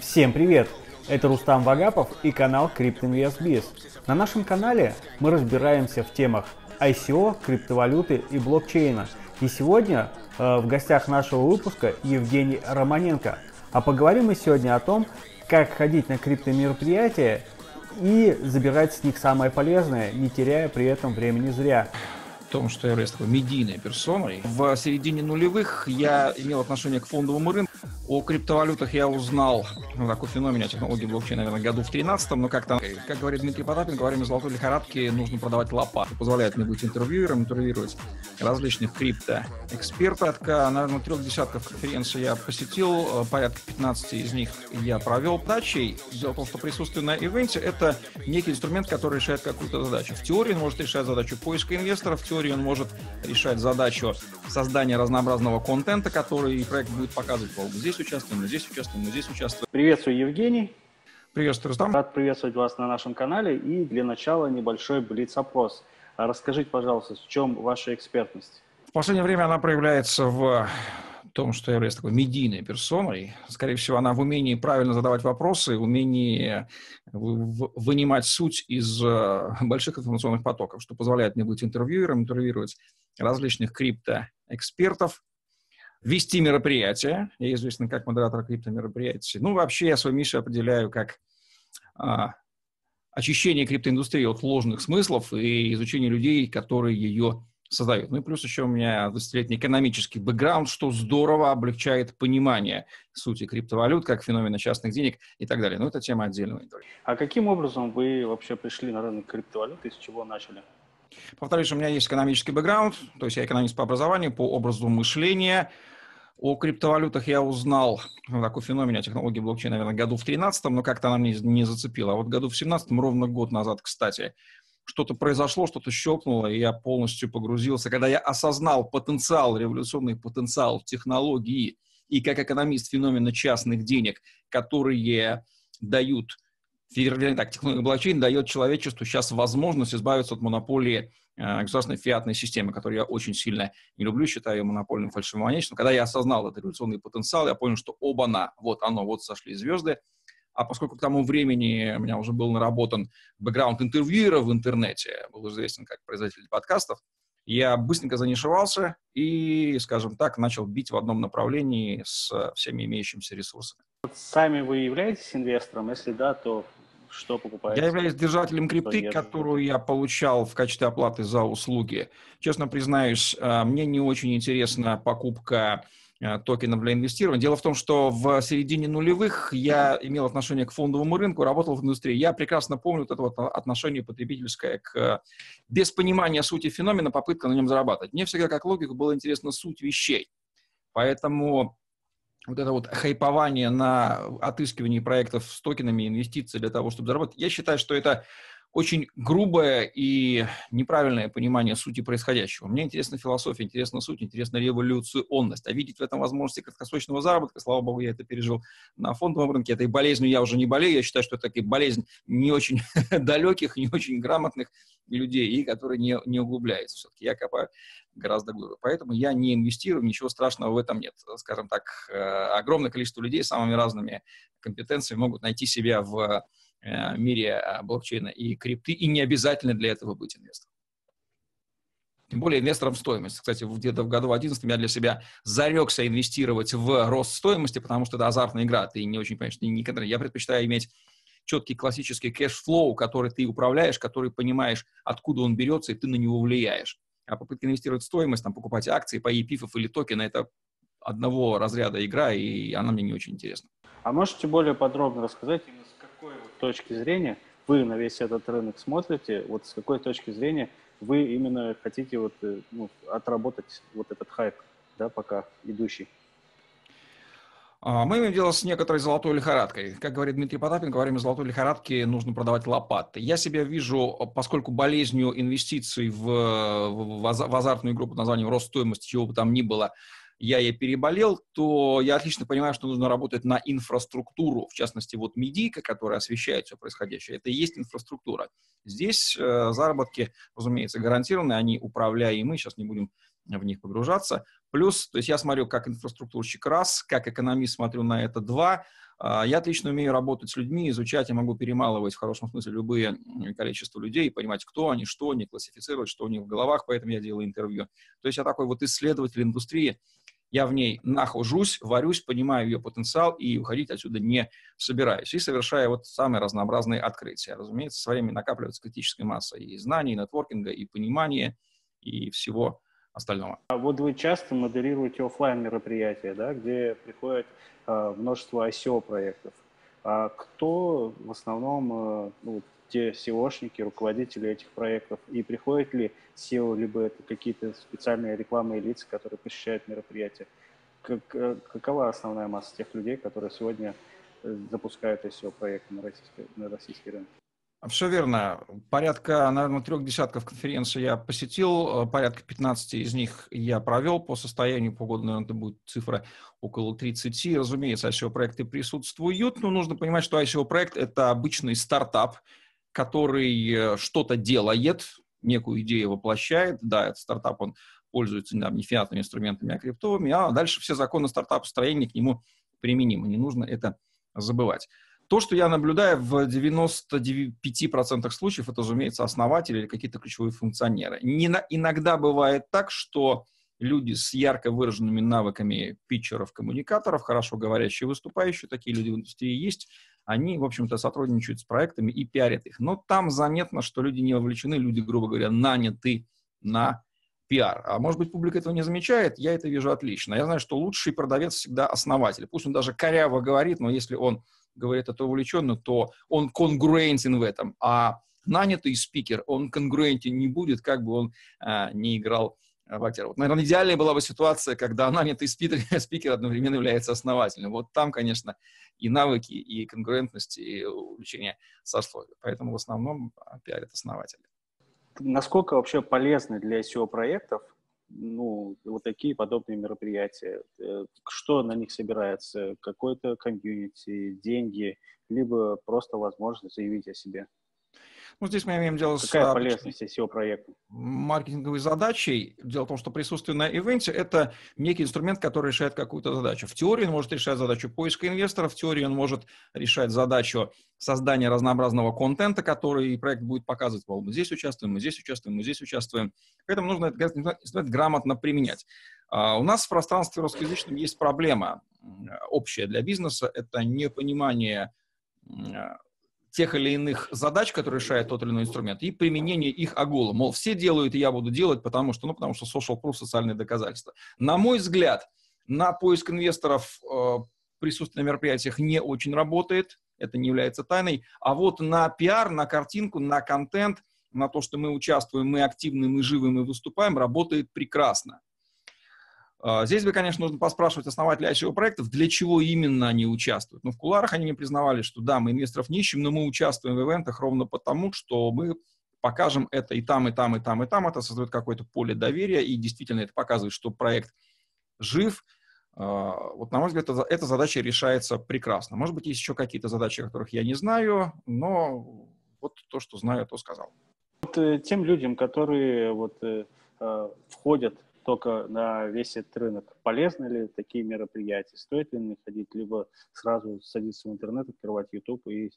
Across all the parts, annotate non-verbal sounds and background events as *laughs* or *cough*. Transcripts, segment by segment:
Всем привет! Это Рустам Вагапов и канал CryptoInvestBiz. На нашем канале мы разбираемся в темах ICO, криптовалюты и блокчейна. И сегодня э, в гостях нашего выпуска Евгений Романенко. А поговорим мы сегодня о том, как ходить на криптомероприятия и забирать с них самое полезное, не теряя при этом времени зря том, что я являюсь такой медийной персоной. В середине нулевых я имел отношение к фондовому рынку. О криптовалютах я узнал, ну, такой феномен технологии блокчейна, наверное, году в 13 но как там, как говорит Дмитрий Потапин, во время золотой лихорадки нужно продавать лопату. Позволяет мне быть интервьюером, интервьюировать различных крипто-экспертов. Наверное, трех десятков конференций я посетил, э, порядка 15 из них я провел дачей. Дело в том, что присутствие на ивенте — это некий инструмент, который решает какую-то задачу. В теории он может решать задачу поиска инвесторов, в теории теории он может решать задачу создания разнообразного контента, который проект будет показывать. Вот здесь участвуем, здесь участвуем, здесь участвуем. Приветствую, Евгений. Приветствую, Рустам. Рад приветствовать вас на нашем канале. И для начала небольшой блиц-опрос. Расскажите, пожалуйста, в чем ваша экспертность? В последнее время она проявляется в том, что я являюсь такой медийной персоной. Скорее всего, она в умении правильно задавать вопросы, умении вынимать суть из э, больших информационных потоков, что позволяет мне быть интервьюером, интервьюировать различных криптоэкспертов, вести мероприятия. Я известен как модератор криптомероприятий. Ну, вообще я свою миссию определяю как а, очищение криптоиндустрии от ложных смыслов и изучение людей, которые ее создают. Ну и плюс еще у меня 20-летний экономический бэкграунд, что здорово облегчает понимание сути криптовалют, как феномена частных денег и так далее. Но это тема отдельного интервью. А каким образом вы вообще пришли на рынок криптовалют и с чего начали? Повторюсь, у меня есть экономический бэкграунд, то есть я экономист по образованию, по образу мышления. О криптовалютах я узнал, ну, такой феномен о технологии блокчейна, наверное, году в 13 но как-то она мне не зацепила. А вот году в 17 ровно год назад, кстати, что-то произошло, что-то щелкнуло, и я полностью погрузился. Когда я осознал потенциал, революционный потенциал технологии и как экономист феномена частных денег, которые дают, вернее так, технология блокчейн дает человечеству сейчас возможность избавиться от монополии э, государственной фиатной системы, которую я очень сильно не люблю, считаю ее монопольным фальшивомонетчиком. Когда я осознал этот революционный потенциал, я понял, что оба-на, вот оно, вот сошли звезды, а поскольку к тому времени у меня уже был наработан бэкграунд интервьюера в интернете, был известен как производитель подкастов, я быстренько занишевался и, скажем так, начал бить в одном направлении с всеми имеющимися ресурсами. Сами вы являетесь инвестором? Если да, то что покупаете? Я являюсь держателем крипты, которую я получал в качестве оплаты за услуги. Честно признаюсь, а, мне не очень интересна покупка Э, токенов для инвестирования. Дело в том, что в середине нулевых я имел отношение к фондовому рынку, работал в индустрии. Я прекрасно помню вот это вот отношение потребительское к, без понимания сути феномена, попытка на нем зарабатывать. Мне всегда как логику была интересна суть вещей. Поэтому вот это вот хайпование на отыскивание проектов с токенами, инвестиций для того, чтобы заработать, я считаю, что это очень грубое и неправильное понимание сути происходящего. Мне интересна философия, интересна суть, интересна революционность. А видеть в этом возможности краткосрочного заработка, слава богу, я это пережил на фондовом рынке. Этой болезнью я уже не болею. Я считаю, что это такая болезнь не очень *laughs* далеких, не очень грамотных людей, и которые не, не углубляются. Все-таки я копаю гораздо глубже. Поэтому я не инвестирую, ничего страшного в этом нет. Скажем так, э, огромное количество людей с самыми разными компетенциями могут найти себя в мире а, блокчейна и крипты, и не обязательно для этого быть инвестором. Тем более инвестором стоимости. Кстати, где-то в году 11 я для себя зарекся инвестировать в рост стоимости, потому что это азартная игра, ты не очень понимаешь, не никогда. Я предпочитаю иметь четкий классический cash flow, который ты управляешь, который понимаешь, откуда он берется, и ты на него влияешь. А попытка инвестировать в стоимость, там, покупать акции по EPIF или токены, это одного разряда игра, и она мне не очень интересна. А можете более подробно рассказать именно точки зрения вы на весь этот рынок смотрите, вот с какой точки зрения вы именно хотите вот, э, ну, отработать вот этот хайп, да, пока идущий? А, мы имеем дело с некоторой золотой лихорадкой. Как говорит Дмитрий Потапенко, во время золотой лихорадки нужно продавать лопаты. Я себя вижу, поскольку болезнью инвестиций в, в, в азартную игру под названием рост стоимости, чего бы там ни было, я ей переболел, то я отлично понимаю, что нужно работать на инфраструктуру, в частности, вот медийка, которая освещает все происходящее, это и есть инфраструктура. Здесь э, заработки, разумеется, гарантированы, они управляемы, сейчас не будем в них погружаться. Плюс, то есть я смотрю как инфраструктурщик раз, как экономист смотрю на это два, А, я отлично умею работать с людьми, изучать, я могу перемалывать в хорошем смысле любые количество людей, понимать, кто они, что они, классифицировать, что у них в головах, поэтому я делаю интервью. То есть я такой вот исследователь индустрии, я в ней нахожусь, варюсь, понимаю ее потенциал и уходить отсюда не собираюсь. И совершаю вот самые разнообразные открытия. Разумеется, со временем накапливается критическая масса и знаний, и нетворкинга, и понимания, и всего остального. А вот вы часто модерируете офлайн мероприятия, да, где приходит э, множество ICO проектов. А кто в основном э, ну, те SEOшники, руководители этих проектов, и приходят ли SEO, либо это какие-то специальные рекламные лица, которые посещают мероприятия. Как, э, какова основная масса тех людей, которые сегодня э, запускают SEO-проекты на российский, на российский рынок? Все верно. Порядка, наверное, трех десятков конференций я посетил, э, порядка 15 из них я провел по состоянию, по году, наверное, это будет цифра около 30. Разумеется, ICO-проекты присутствуют, но нужно понимать, что ICO-проект – это обычный стартап, который э, что-то делает, некую идею воплощает. Да, этот стартап, он пользуется да, не фиатными инструментами, а криптовыми, а дальше все законы стартап-строения к нему применимы. Не нужно это забывать. То, что я наблюдаю в 95% случаев, это, разумеется, основатели или какие-то ключевые функционеры. Не на, иногда бывает так, что люди с ярко выраженными навыками питчеров, коммуникаторов, хорошо говорящие, выступающие, такие люди в индустрии есть, они, в общем-то, сотрудничают с проектами и пиарят их. Но там заметно, что люди не вовлечены, люди, грубо говоря, наняты на пиар. А может быть, публика этого не замечает, я это вижу отлично. Я знаю, что лучший продавец всегда основатель. Пусть он даже коряво говорит, но если он говорит это увлеченно, то он конгруентен в этом. А нанятый спикер, он конгруентен не будет, как бы он а, не играл в актера. Вот, наверное, идеальная была бы ситуация, когда нанятый спикер, *laughs* спикер одновременно является основателем. Вот там, конечно, и навыки, и конкурентность, и увлечение сословия. Поэтому в основном пиарят основатели. Насколько вообще полезны для SEO-проектов ну, вот такие подобные мероприятия? Э, что на них собирается? Какой-то комьюнити, деньги, либо просто возможность заявить о себе? Ну, здесь мы имеем дело Какая с... Какая полезность SEO-проекта? Маркетинговой задачей. Дело в том, что присутствие на ивенте – это некий инструмент, который решает какую-то задачу. В теории он может решать задачу поиска инвесторов, в теории он может решать задачу создания разнообразного контента, который проект будет показывать. Мол, мы здесь участвуем, мы здесь участвуем, мы здесь участвуем. Поэтому нужно этот инструмент грамотно применять. А у нас в пространстве русскоязычном есть проблема общая для бизнеса – это непонимание тех или иных задач, которые решает тот или иной инструмент, и применение их огола. Мол, все делают, и я буду делать, потому что, ну, потому что social proof, социальные доказательства. На мой взгляд, на поиск инвесторов э, присутствие на мероприятиях не очень работает, это не является тайной, а вот на пиар, на картинку, на контент, на то, что мы участвуем, мы активны, мы живы, мы выступаем, работает прекрасно. А, здесь бы, конечно, нужно поспрашивать основателей ICO проектов, для чего именно они участвуют. Но в куларах они мне признавали, что да, мы инвесторов не ищем, но мы участвуем в ивентах ровно потому, что мы покажем это и там, и там, и там, и там. Это создает какое-то поле доверия, и действительно это показывает, что проект жив. А, вот, на мой взгляд, эта задача решается прекрасно. Может быть, есть еще какие-то задачи, которых я не знаю, но вот то, что знаю, то сказал. Вот, э, тем людям, которые вот, э, э входят только на весь этот рынок. Полезны ли такие мероприятия? Стоит ли на ходить? Либо сразу садиться в интернет, открывать YouTube и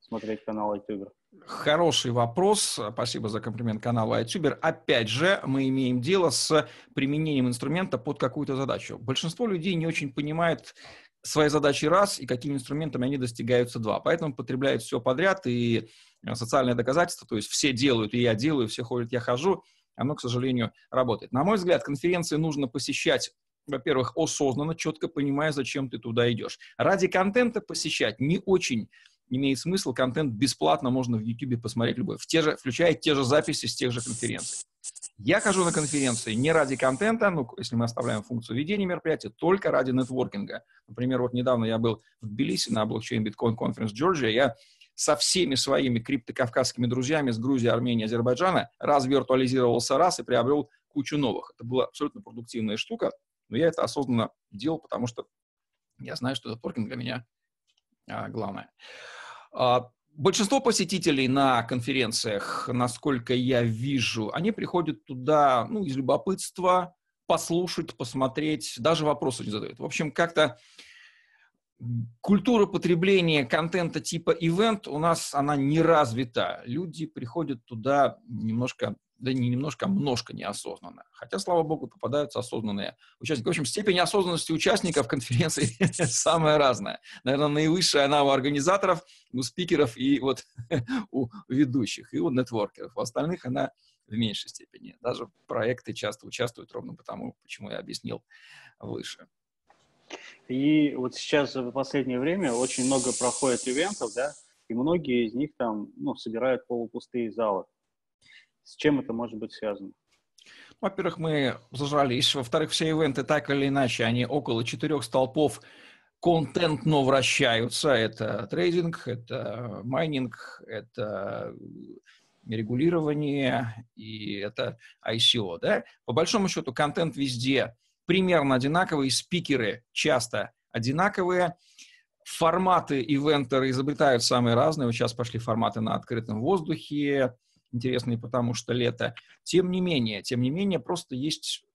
смотреть канал iTuber? Хороший вопрос. Спасибо за комплимент каналу iTuber. Опять же, мы имеем дело с применением инструмента под какую-то задачу. Большинство людей не очень понимает свои задачи раз и какими инструментами они достигаются два. Поэтому потребляют все подряд и социальное доказательство, то есть все делают, и я делаю, все ходят, я хожу – оно, к сожалению, работает. На мой взгляд, конференции нужно посещать во-первых, осознанно, четко понимая, зачем ты туда идешь. Ради контента посещать не очень имеет смысл. Контент бесплатно можно в YouTube посмотреть любой, в те же, включая те же записи с тех же конференций. Я хожу на конференции не ради контента, ну, если мы оставляем функцию ведения мероприятия, только ради нетворкинга. Например, вот недавно я был в Тбилиси на блокчейн Bitcoin Conference Georgia, я со всеми своими криптокавказскими друзьями с Грузии, Армении, Азербайджана развиртуализировался раз и приобрел кучу новых. Это была абсолютно продуктивная штука, но я это осознанно делал, потому что я знаю, что этот для меня а, главное. А, большинство посетителей на конференциях, насколько я вижу, они приходят туда ну, из любопытства, послушать, посмотреть, даже вопросы не задают. В общем, как-то культура потребления контента типа ивент у нас, она не развита. Люди приходят туда немножко, да не немножко, а множко неосознанно. Хотя, слава богу, попадаются осознанные участники. В общем, степень осознанности участников конференции *laughs* самая разная. Наверное, наивысшая она у организаторов, у спикеров и вот *laughs* у ведущих, и у нетворкеров. У остальных она в меньшей степени. Даже проекты часто участвуют ровно потому, почему я объяснил выше. И вот сейчас в последнее время очень много проходит ивентов, да, и многие из них там, ну, собирают полупустые залы. С чем это может быть связано? Во-первых, мы зажрались. Во-вторых, все ивенты так или иначе, они около четырех столпов контентно вращаются. Это трейдинг, это майнинг, это регулирование и это ICO. Да? По большому счету, контент везде – примерно одинаковые, спикеры часто одинаковые, форматы ивентеры изобретают самые разные. Вот сейчас пошли форматы на открытом воздухе, интересные, потому что лето. Тем не менее, тем не менее, просто есть,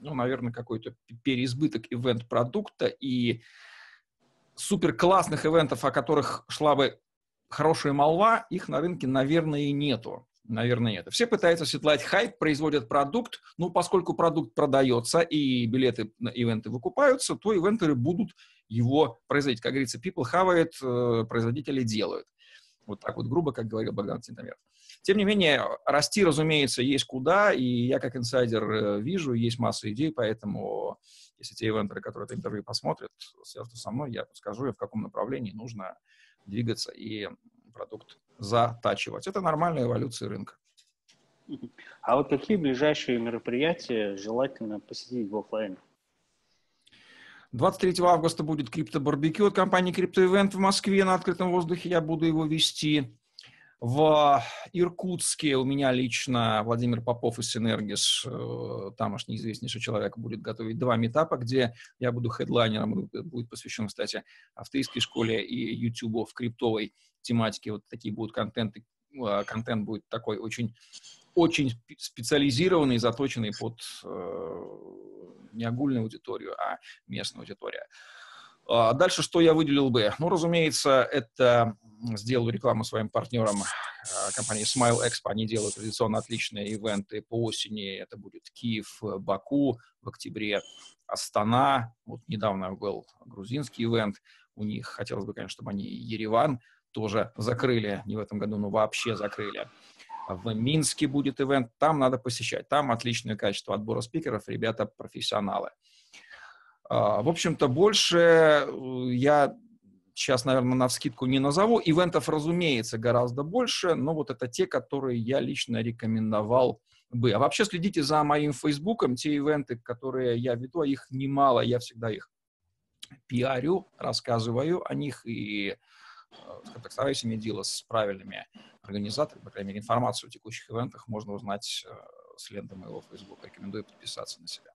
ну, наверное, какой-то переизбыток ивент-продукта и супер классных ивентов, о которых шла бы хорошая молва, их на рынке, наверное, и нету. Наверное, нет. Все пытаются светлать хайп, производят продукт. Ну, поскольку продукт продается и билеты на ивенты выкупаются, то ивентеры будут его производить. Как говорится, people have it, э, производители делают. Вот так вот грубо, как говорил Богдан Тинтомер. Тем не менее, расти, разумеется, есть куда, и я как инсайдер э, вижу, есть масса идей, поэтому если те ивентеры, которые это интервью посмотрят, свяжутся со мной, я подскажу, в каком направлении нужно двигаться, и продукт затачивать. Это нормальная эволюция рынка. А вот какие ближайшие мероприятия желательно посетить в офлайне? 23 августа будет крипто-барбекю от компании Crypto Event в Москве на открытом воздухе. Я буду его вести. В Иркутске у меня лично Владимир Попов из Синергис, э, тамошний известнейший человек, будет готовить два метапа, где я буду хедлайнером, будет посвящен, кстати, авторской школе и YouTube в криптовой тематике. Вот такие будут контенты, а, контент будет такой очень, очень специализированный, заточенный под э, не огульную аудиторию, а местную аудиторию. А дальше что я выделил бы? Ну, разумеется, это сделал рекламу своим партнерам а, компании Smile Expo. Они делают традиционно отличные ивенты по осени. Это будет Киев, Баку в октябре, Астана. Вот недавно был грузинский ивент. У них хотелось бы, конечно, чтобы они Ереван тоже закрыли, не в этом году, но вообще закрыли. В Минске будет ивент, там надо посещать. Там отличное качество отбора спикеров, ребята профессионалы. А, в общем-то, больше э, я сейчас, наверное, на вскидку не назову. Ивентов, разумеется, гораздо больше, но вот это те, которые я лично рекомендовал бы. А вообще следите за моим фейсбуком. Те ивенты, которые я веду, а их немало, я всегда их пиарю, рассказываю о них и так, стараюсь иметь дело с правильными организаторами, по крайней мере, информацию о текущих ивентах можно узнать э, с ленты моего Facebook. Рекомендую подписаться на себя.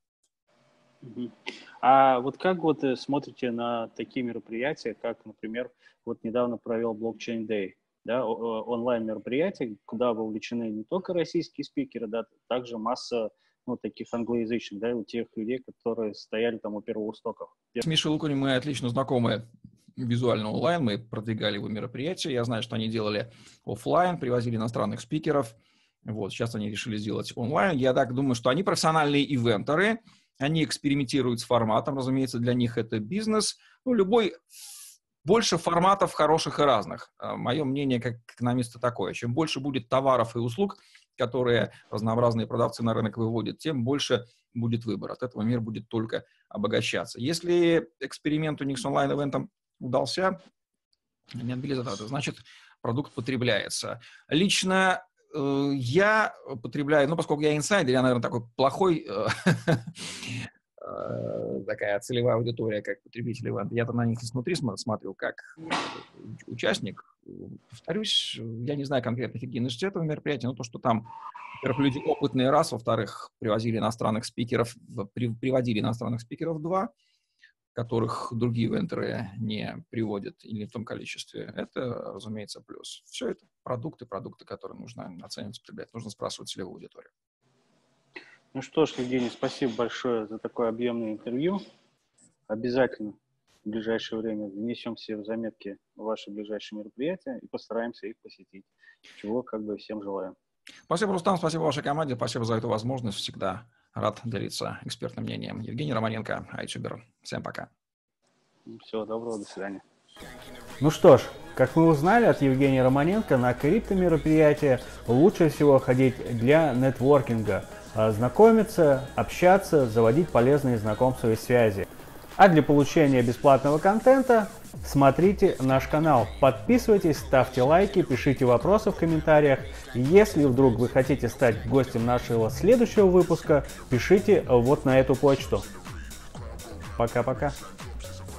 А вот как вот э, смотрите на такие мероприятия, как, например, вот недавно провел Blockchain Day, да, онлайн мероприятие, куда вовлечены не только российские спикеры, да, также масса ну, таких англоязычных, да, у тех людей, которые стояли там у первоустоков. С Мишей Лукунем мы отлично знакомы визуально онлайн, мы продвигали его мероприятия. Я знаю, что они делали офлайн, привозили иностранных спикеров. Вот, сейчас они решили сделать онлайн. Я так думаю, что они профессиональные ивентеры, они экспериментируют с форматом, разумеется, для них это бизнес. Ну, любой больше форматов хороших и разных. А, Мое мнение как экономиста такое. Чем больше будет товаров и услуг, которые разнообразные продавцы на рынок выводят, тем больше будет выбор. От этого мир будет только обогащаться. Если эксперимент у них с онлайн-ивентом удался, не отбили затраты, значит, продукт потребляется. Лично э, я потребляю, ну, поскольку я инсайдер, я, наверное, такой плохой, э, э, такая целевая аудитория, как потребители ивента. Я-то на них изнутри смотрю, как участник. Повторюсь, я не знаю конкретных гигиенических этого мероприятия, но то, что там, во-первых, люди опытные раз, во-вторых, привозили иностранных спикеров, приводили иностранных спикеров два, которых другие вентеры не приводят или в том количестве, это, разумеется, плюс. Все это продукты, продукты, которые нужно оценивать, потреблять. Нужно спрашивать целевую аудиторию. Ну что ж, Евгений, спасибо большое за такое объемное интервью. Обязательно в ближайшее время внесем все в заметки ваши ближайшие мероприятия и постараемся их посетить, чего как бы всем желаем. Спасибо, Рустам, спасибо вашей команде, спасибо за эту возможность. Всегда рад делиться экспертным мнением. Евгений Романенко, Айтюбер. Всем пока. Всего доброго, до свидания. Ну что ж, как мы узнали от Евгения Романенко, на крипто-мероприятия лучше всего ходить для нетворкинга, знакомиться, общаться, заводить полезные знакомства и связи. А для получения бесплатного контента смотрите наш канал, подписывайтесь, ставьте лайки, пишите вопросы в комментариях. Если вдруг вы хотите стать гостем нашего следующего выпуска, пишите вот на эту почту. Пока-пока.